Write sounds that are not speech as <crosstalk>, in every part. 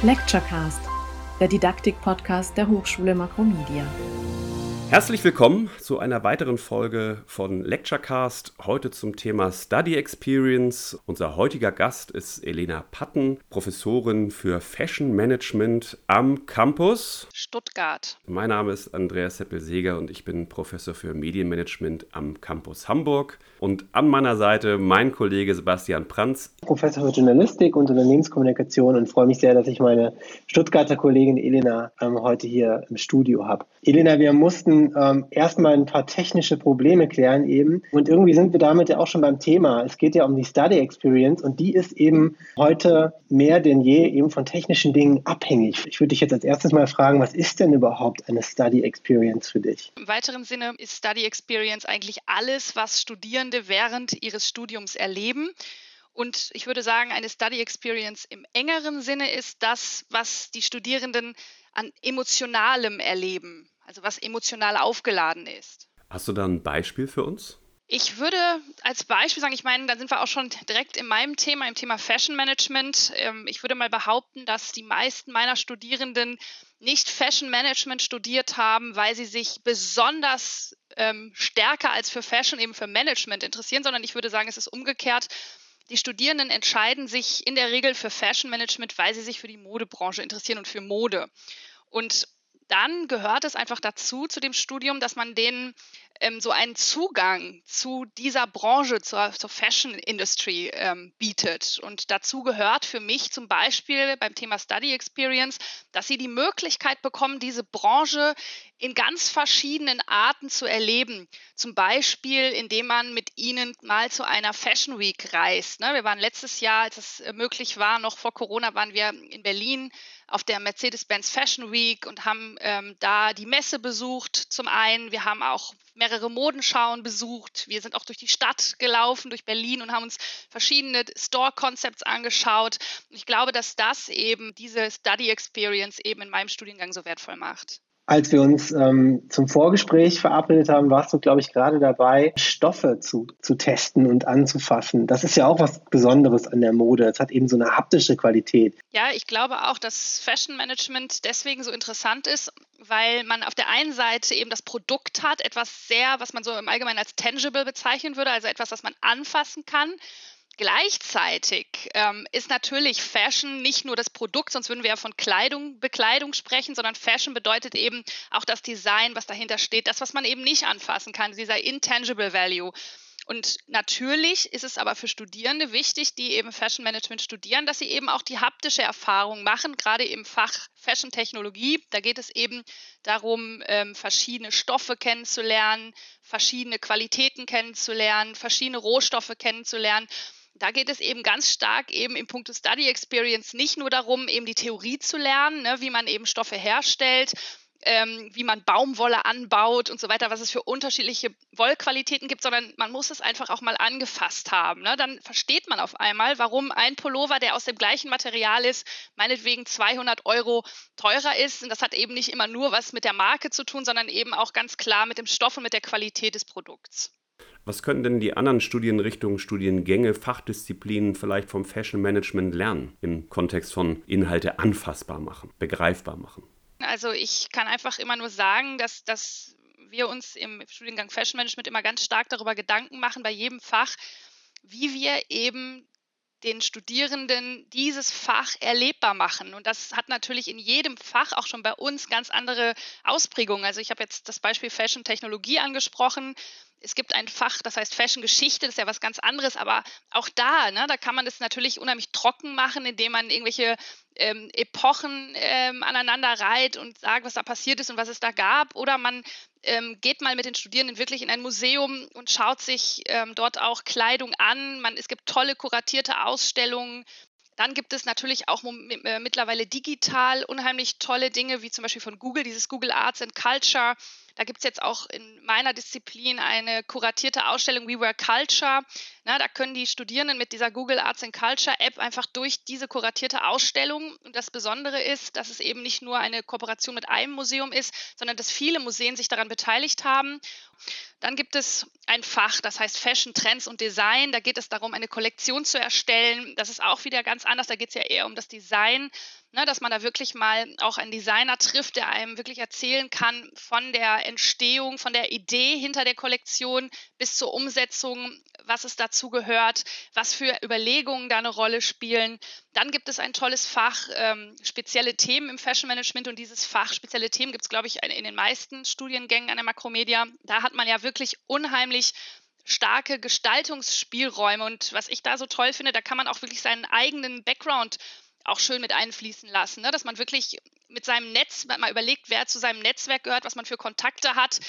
Lecturecast, der Didaktik-Podcast der Hochschule Makromedia. Herzlich willkommen zu einer weiteren Folge von Lecturecast. Heute zum Thema Study Experience. Unser heutiger Gast ist Elena Patten, Professorin für Fashion Management am Campus Stuttgart. Mein Name ist Andreas Seppel-Seger und ich bin Professor für Medienmanagement am Campus Hamburg. Und an meiner Seite mein Kollege Sebastian Pranz. Professor für Journalistik und Unternehmenskommunikation und freue mich sehr, dass ich meine Stuttgarter Kollegin Elena ähm, heute hier im Studio habe. Elena, wir mussten ähm, erstmal ein paar technische Probleme klären eben. Und irgendwie sind wir damit ja auch schon beim Thema. Es geht ja um die Study Experience und die ist eben heute mehr denn je eben von technischen Dingen abhängig. Ich würde dich jetzt als erstes mal fragen, was ist denn überhaupt eine Study Experience für dich? Im weiteren Sinne ist Study Experience eigentlich alles, was Studierende während ihres Studiums erleben. Und ich würde sagen, eine Study Experience im engeren Sinne ist das, was die Studierenden an emotionalem erleben also was emotional aufgeladen ist. Hast du da ein Beispiel für uns? Ich würde als Beispiel sagen, ich meine, da sind wir auch schon direkt in meinem Thema, im Thema Fashion Management. Ähm, ich würde mal behaupten, dass die meisten meiner Studierenden nicht Fashion Management studiert haben, weil sie sich besonders ähm, stärker als für Fashion eben für Management interessieren, sondern ich würde sagen, es ist umgekehrt. Die Studierenden entscheiden sich in der Regel für Fashion Management, weil sie sich für die Modebranche interessieren und für Mode. Und dann gehört es einfach dazu, zu dem Studium, dass man denen ähm, so einen Zugang zu dieser Branche, zur, zur Fashion Industry ähm, bietet. Und dazu gehört für mich zum Beispiel beim Thema Study Experience, dass sie die Möglichkeit bekommen, diese Branche in ganz verschiedenen Arten zu erleben. Zum Beispiel, indem man mit ihnen mal zu einer Fashion Week reist. Ne? Wir waren letztes Jahr, als es äh, möglich war, noch vor Corona, waren wir in Berlin auf der Mercedes-Benz Fashion Week und haben ähm, da die Messe besucht. Zum einen, wir haben auch mehrere Modenschauen besucht. Wir sind auch durch die Stadt gelaufen, durch Berlin und haben uns verschiedene Store-Concepts angeschaut. ich glaube, dass das eben diese Study Experience eben in meinem Studiengang so wertvoll macht. Als wir uns ähm, zum Vorgespräch verabredet haben, warst du, glaube ich, gerade dabei, Stoffe zu, zu testen und anzufassen. Das ist ja auch was Besonderes an der Mode. Es hat eben so eine haptische Qualität. Ja, ich glaube auch, dass Fashion Management deswegen so interessant ist, weil man auf der einen Seite eben das Produkt hat, etwas sehr, was man so im Allgemeinen als tangible bezeichnen würde, also etwas, was man anfassen kann. Gleichzeitig ähm, ist natürlich Fashion nicht nur das Produkt, sonst würden wir ja von Kleidung, Bekleidung sprechen, sondern Fashion bedeutet eben auch das Design, was dahinter steht, das, was man eben nicht anfassen kann, dieser intangible Value. Und natürlich ist es aber für Studierende wichtig, die eben Fashion Management studieren, dass sie eben auch die haptische Erfahrung machen, gerade im Fach Fashion Technologie. Da geht es eben darum, ähm, verschiedene Stoffe kennenzulernen, verschiedene Qualitäten kennenzulernen, verschiedene Rohstoffe kennenzulernen da geht es eben ganz stark eben im Punkt Study Experience nicht nur darum, eben die Theorie zu lernen, ne, wie man eben Stoffe herstellt, ähm, wie man Baumwolle anbaut und so weiter, was es für unterschiedliche Wollqualitäten gibt, sondern man muss es einfach auch mal angefasst haben. Ne? Dann versteht man auf einmal, warum ein Pullover, der aus dem gleichen Material ist, meinetwegen 200 Euro teurer ist. Und das hat eben nicht immer nur was mit der Marke zu tun, sondern eben auch ganz klar mit dem Stoff und mit der Qualität des Produkts. Was können denn die anderen Studienrichtungen, Studiengänge, Fachdisziplinen vielleicht vom Fashion Management lernen im Kontext von Inhalte anfassbar machen, begreifbar machen? Also ich kann einfach immer nur sagen, dass, dass wir uns im Studiengang Fashion Management immer ganz stark darüber Gedanken machen, bei jedem Fach, wie wir eben den Studierenden dieses Fach erlebbar machen. Und das hat natürlich in jedem Fach auch schon bei uns ganz andere Ausprägungen. Also ich habe jetzt das Beispiel Fashion Technologie angesprochen es gibt ein Fach, das heißt Fashion Geschichte, das ist ja was ganz anderes, aber auch da, ne, da kann man es natürlich unheimlich trocken machen, indem man irgendwelche ähm, Epochen ähm, aneinander reiht und sagt, was da passiert ist und was es da gab. Oder man ähm, geht mal mit den Studierenden wirklich in ein Museum und schaut sich ähm, dort auch Kleidung an. Man, es gibt tolle kuratierte Ausstellungen. Dann gibt es natürlich auch äh, mittlerweile digital unheimlich tolle Dinge, wie zum Beispiel von Google, dieses Google Arts and Culture da gibt es jetzt auch in meiner Disziplin eine kuratierte Ausstellung We Were Culture. Na, da können die Studierenden mit dieser Google Arts and Culture App einfach durch diese kuratierte Ausstellung. Und das Besondere ist, dass es eben nicht nur eine Kooperation mit einem Museum ist, sondern dass viele Museen sich daran beteiligt haben. Dann gibt es ein Fach, das heißt Fashion, Trends und Design. Da geht es darum, eine Kollektion zu erstellen. Das ist auch wieder ganz anders. Da geht es ja eher um das Design Ne, dass man da wirklich mal auch einen Designer trifft, der einem wirklich erzählen kann von der Entstehung, von der Idee hinter der Kollektion bis zur Umsetzung, was es dazu gehört, was für Überlegungen da eine Rolle spielen. Dann gibt es ein tolles Fach, ähm, spezielle Themen im Fashion Management und dieses Fach, spezielle Themen gibt es, glaube ich, in den meisten Studiengängen an der Makromedia. Da hat man ja wirklich unheimlich starke Gestaltungsspielräume und was ich da so toll finde, da kann man auch wirklich seinen eigenen Background auch schön mit einfließen lassen, ne? dass man wirklich mit seinem Netz mal überlegt, wer zu seinem Netzwerk gehört, was man für Kontakte hat,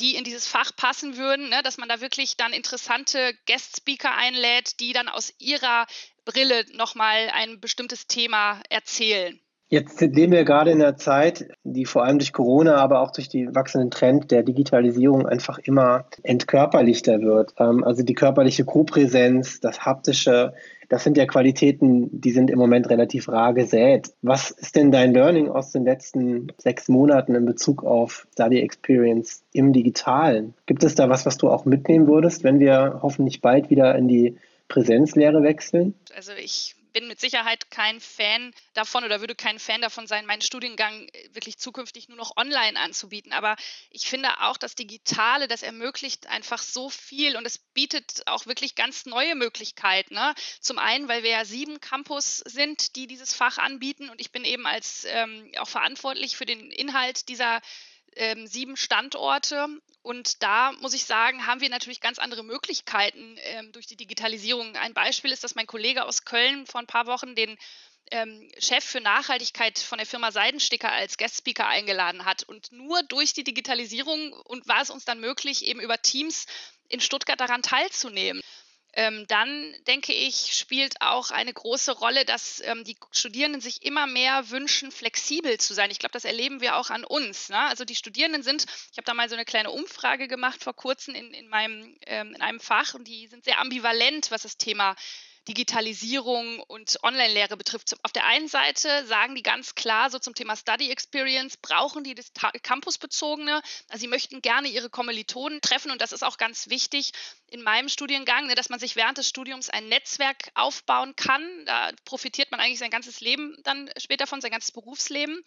die in dieses Fach passen würden, ne? dass man da wirklich dann interessante Guest-Speaker einlädt, die dann aus ihrer Brille nochmal ein bestimmtes Thema erzählen. Jetzt leben wir gerade in einer Zeit, die vor allem durch Corona, aber auch durch den wachsenden Trend der Digitalisierung einfach immer entkörperlichter wird. Ähm, also die körperliche Kopräsenz, das haptische, das sind ja Qualitäten, die sind im Moment relativ rar gesät. Was ist denn dein Learning aus den letzten sechs Monaten in Bezug auf Study Experience im Digitalen? Gibt es da was, was du auch mitnehmen würdest, wenn wir hoffentlich bald wieder in die Präsenzlehre wechseln? Also ich bin mit Sicherheit kein Fan davon oder würde kein Fan davon sein, meinen Studiengang äh, wirklich zukünftig nur noch online anzubieten. Aber ich finde auch, das Digitale, das ermöglicht einfach so viel und es bietet auch wirklich ganz neue Möglichkeiten. Ne? Zum einen, weil wir ja sieben Campus sind, die dieses Fach anbieten und ich bin eben als ähm, auch verantwortlich für den Inhalt dieser ähm, sieben Standorte. Und da muss ich sagen, haben wir natürlich ganz andere Möglichkeiten ähm, durch die Digitalisierung. Ein Beispiel ist, dass mein Kollege aus Köln vor ein paar Wochen den ähm, Chef für Nachhaltigkeit von der Firma Seidensticker als Guest-Speaker eingeladen hat. Und nur durch die Digitalisierung und war es uns dann möglich, eben über Teams in Stuttgart daran teilzunehmen. Ähm, dann denke ich, spielt auch eine große Rolle, dass ähm, die Studierenden sich immer mehr wünschen, flexibel zu sein. Ich glaube, das erleben wir auch an uns. Ne? Also die Studierenden sind, ich habe da mal so eine kleine Umfrage gemacht vor kurzem in, in, meinem, ähm, in einem Fach und die sind sehr ambivalent, was das Thema Digitalisierung und Online-Lehre betrifft. Auf der einen Seite sagen die ganz klar, so zum Thema Study Experience, brauchen die das campusbezogene. Also sie möchten gerne ihre Kommilitonen treffen und das ist auch ganz wichtig in meinem Studiengang, ne, dass man sich während des Studiums ein Netzwerk aufbauen kann. Da profitiert man eigentlich sein ganzes Leben dann später von, sein ganzes Berufsleben.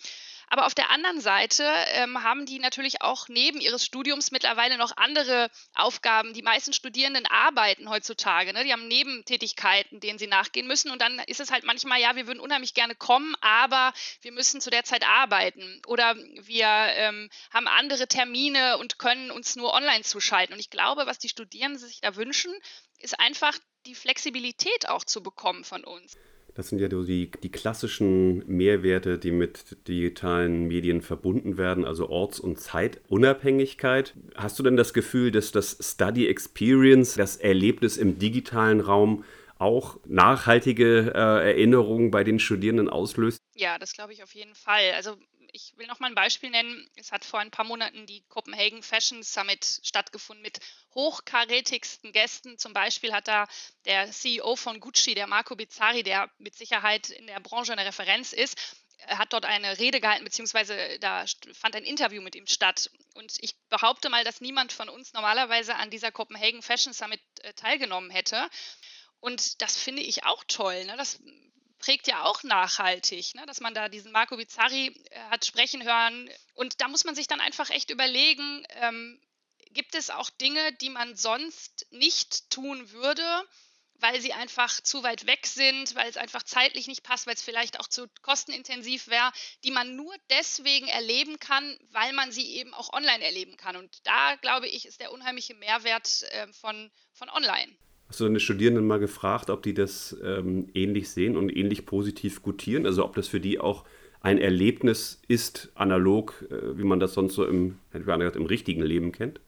Aber auf der anderen Seite ähm, haben die natürlich auch neben ihres Studiums mittlerweile noch andere Aufgaben. Die meisten Studierenden arbeiten heutzutage. Ne? Die haben Nebentätigkeiten, denen sie nachgehen müssen. Und dann ist es halt manchmal, ja, wir würden unheimlich gerne kommen, aber wir müssen zu der Zeit arbeiten. Oder wir ähm, haben andere Termine und können uns nur online zuschalten. Und ich glaube, was die Studierenden sich da wünschen, ist einfach die Flexibilität auch zu bekommen von uns. Das sind ja die, die klassischen Mehrwerte, die mit digitalen Medien verbunden werden, also Orts- und Zeitunabhängigkeit. Hast du denn das Gefühl, dass das Study Experience, das Erlebnis im digitalen Raum, auch nachhaltige äh, Erinnerungen bei den Studierenden auslöst? Ja, das glaube ich auf jeden Fall. Also ich will noch mal ein Beispiel nennen. Es hat vor ein paar Monaten die Copenhagen Fashion Summit stattgefunden mit hochkarätigsten Gästen. Zum Beispiel hat da der CEO von Gucci, der Marco Bizzari, der mit Sicherheit in der Branche eine Referenz ist, hat dort eine Rede gehalten, beziehungsweise da fand ein Interview mit ihm statt. Und ich behaupte mal, dass niemand von uns normalerweise an dieser Copenhagen Fashion Summit äh, teilgenommen hätte. Und das finde ich auch toll. Ne? Das prägt ja auch nachhaltig, ne? dass man da diesen Marco Bizzarri äh, hat sprechen hören. Und da muss man sich dann einfach echt überlegen, ähm, gibt es auch Dinge, die man sonst nicht tun würde, weil sie einfach zu weit weg sind, weil es einfach zeitlich nicht passt, weil es vielleicht auch zu kostenintensiv wäre, die man nur deswegen erleben kann, weil man sie eben auch online erleben kann. Und da, glaube ich, ist der unheimliche Mehrwert äh, von, von online. Hast du deine Studierenden mal gefragt, ob die das ähm, ähnlich sehen und ähnlich positiv gutieren? Also ob das für die auch ein Erlebnis ist, analog, äh, wie man das sonst so im, im richtigen Leben kennt?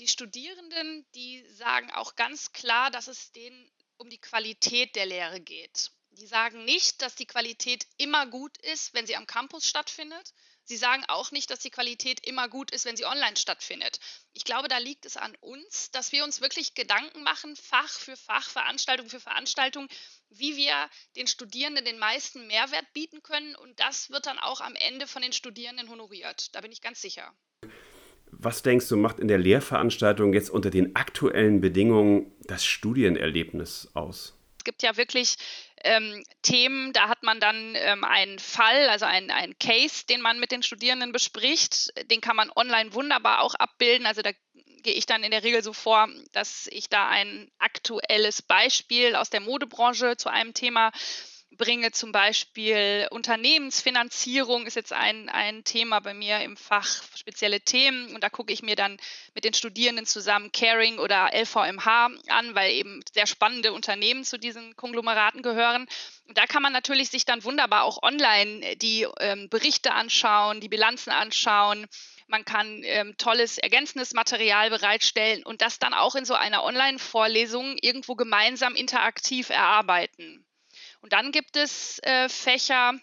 Die Studierenden, die sagen auch ganz klar, dass es denen um die Qualität der Lehre geht. Die sagen nicht, dass die Qualität immer gut ist, wenn sie am Campus stattfindet, Sie sagen auch nicht, dass die Qualität immer gut ist, wenn sie online stattfindet. Ich glaube, da liegt es an uns, dass wir uns wirklich Gedanken machen, Fach für Fach, Veranstaltung für Veranstaltung, wie wir den Studierenden den meisten Mehrwert bieten können. Und das wird dann auch am Ende von den Studierenden honoriert. Da bin ich ganz sicher. Was denkst du, macht in der Lehrveranstaltung jetzt unter den aktuellen Bedingungen das Studienerlebnis aus? Gibt ja wirklich ähm, Themen, da hat man dann ähm, einen Fall, also einen, einen Case, den man mit den Studierenden bespricht. Den kann man online wunderbar auch abbilden. Also da gehe ich dann in der Regel so vor, dass ich da ein aktuelles Beispiel aus der Modebranche zu einem Thema bringe. Zum Beispiel Unternehmensfinanzierung ist jetzt ein, ein Thema bei mir im Fach spezielle Themen. Und da gucke ich mir dann mit den Studierenden zusammen Caring oder LVMH an, weil eben sehr spannende Unternehmen zu diesen Konglomeraten gehören. Und da kann man natürlich sich dann wunderbar auch online die ähm, Berichte anschauen, die Bilanzen anschauen. Man kann ähm, tolles ergänzendes Material bereitstellen und das dann auch in so einer Online-Vorlesung irgendwo gemeinsam interaktiv erarbeiten. Und dann gibt es äh, Fächer,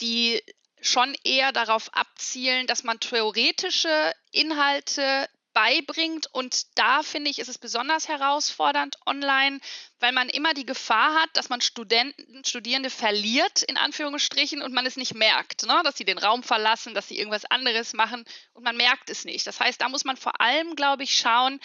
die schon eher darauf abzielen, dass man theoretische Inhalte beibringt. Und da finde ich, ist es besonders herausfordernd online, weil man immer die Gefahr hat, dass man Studenten, Studierende verliert, in Anführungsstrichen, und man es nicht merkt, ne? dass sie den Raum verlassen, dass sie irgendwas anderes machen und man merkt es nicht. Das heißt, da muss man vor allem, glaube ich, schauen,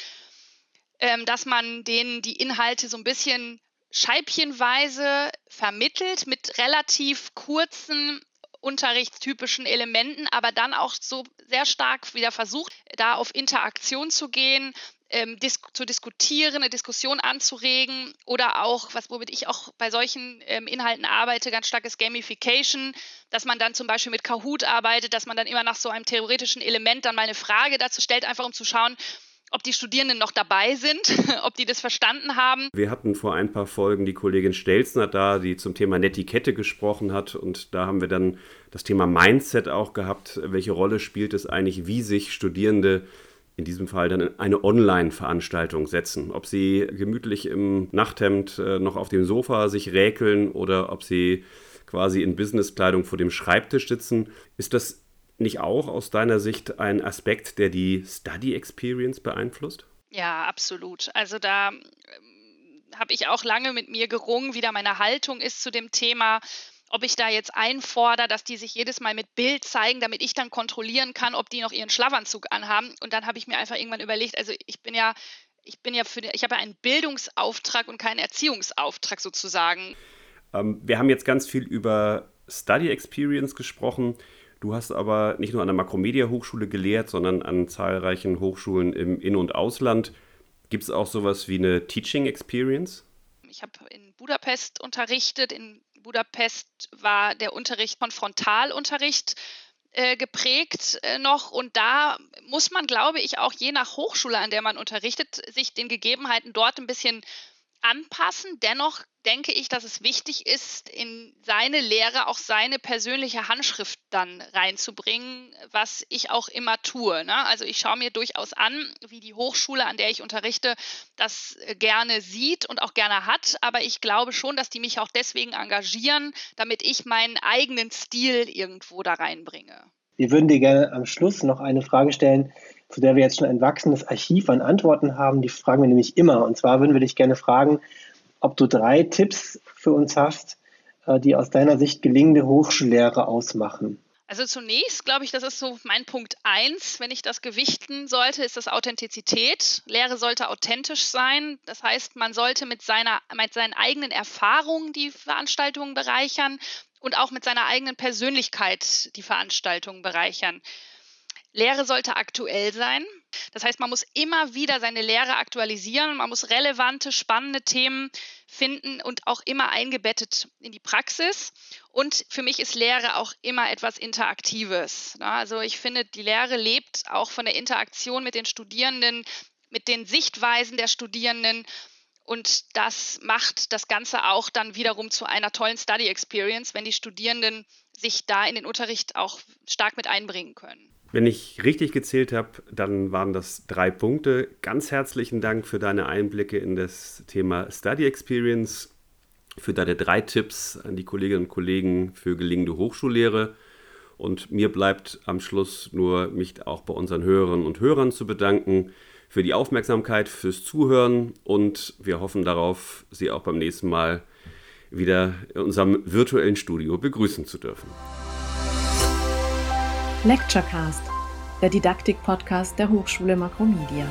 ähm, dass man denen die Inhalte so ein bisschen scheibchenweise vermittelt mit relativ kurzen unterrichtstypischen Elementen, aber dann auch so sehr stark wieder versucht, da auf Interaktion zu gehen, ähm, dis zu diskutieren, eine Diskussion anzuregen oder auch, was womit ich auch bei solchen ähm, Inhalten arbeite, ganz starkes Gamification, dass man dann zum Beispiel mit Kahoot arbeitet, dass man dann immer nach so einem theoretischen Element dann mal eine Frage dazu stellt, einfach um zu schauen, ob die Studierenden noch dabei sind, <laughs> ob die das verstanden haben. Wir hatten vor ein paar Folgen die Kollegin Stelzner da, die zum Thema Netiquette gesprochen hat. Und da haben wir dann das Thema Mindset auch gehabt. Welche Rolle spielt es eigentlich, wie sich Studierende in diesem Fall dann eine Online-Veranstaltung setzen. Ob sie gemütlich im Nachthemd äh, noch auf dem Sofa sich räkeln oder ob sie quasi in Businesskleidung vor dem Schreibtisch sitzen. Ist das nicht auch aus deiner Sicht ein Aspekt, der die Study Experience beeinflusst? Ja, absolut. Also da ähm, habe ich auch lange mit mir gerungen, wie da meine Haltung ist zu dem Thema ob ich da jetzt einfordere, dass die sich jedes Mal mit Bild zeigen, damit ich dann kontrollieren kann, ob die noch ihren Schlafanzug anhaben. Und dann habe ich mir einfach irgendwann überlegt, also ich bin ja, ich bin ja für, ich habe ja einen Bildungsauftrag und keinen Erziehungsauftrag sozusagen. Ähm, wir haben jetzt ganz viel über Study Experience gesprochen. Du hast aber nicht nur an der Makromedia-Hochschule gelehrt, sondern an zahlreichen Hochschulen im In- und Ausland. Gibt es auch sowas wie eine Teaching Experience? Ich habe in Budapest unterrichtet. In Budapest war der Unterricht von Frontalunterricht äh, geprägt äh, noch. Und da muss man, glaube ich, auch je nach Hochschule, an der man unterrichtet, sich den Gegebenheiten dort ein bisschen anpassen. Dennoch denke ich, dass es wichtig ist, in seine Lehre auch seine persönliche Handschrift dann reinzubringen, was ich auch immer tue. Ne? Also ich schaue mir durchaus an, wie die Hochschule, an der ich unterrichte, das äh, gerne sieht und auch gerne hat. Aber ich glaube schon, dass die mich auch deswegen engagieren, damit ich meinen eigenen Stil irgendwo da reinbringe. Wir würden dir gerne am Schluss noch eine Frage stellen, zu der wir jetzt schon ein wachsendes Archiv an Antworten haben. Die fragen wir nämlich immer. Und zwar würden wir dich gerne fragen, ob du drei Tipps für uns hast, äh, die aus deiner Sicht gelingende Hochschullehre ausmachen. Also zunächst glaube ich, das ist so mein Punkt eins, wenn ich das gewichten sollte, ist das Authentizität. Lehre sollte authentisch sein. Das heißt, man sollte mit, seiner, mit seinen eigenen Erfahrungen die Veranstaltungen bereichern und auch mit seiner eigenen Persönlichkeit die Veranstaltungen bereichern. Lehre sollte aktuell sein. Das heißt, man muss immer wieder seine Lehre aktualisieren. Man muss relevante, spannende Themen finden und auch immer eingebettet in die Praxis. Und für mich ist Lehre auch immer etwas Interaktives. Also ich finde, die Lehre lebt auch von der Interaktion mit den Studierenden, mit den Sichtweisen der Studierenden. Und das macht das Ganze auch dann wiederum zu einer tollen Study Experience, wenn die Studierenden sich da in den Unterricht auch stark mit einbringen können. Wenn ich richtig gezählt habe, dann waren das drei Punkte. Ganz herzlichen Dank für deine Einblicke in das Thema Study Experience, für deine drei Tipps an die Kolleginnen und Kollegen für gelingende Hochschullehre. Und mir bleibt am Schluss nur, mich auch bei unseren Hörerinnen und Hörern zu bedanken für die Aufmerksamkeit, fürs Zuhören und wir hoffen darauf, Sie auch beim nächsten Mal wieder in unserem virtuellen Studio begrüßen zu dürfen. Lecturecast, der Didaktik-Podcast der Hochschule Makromedia.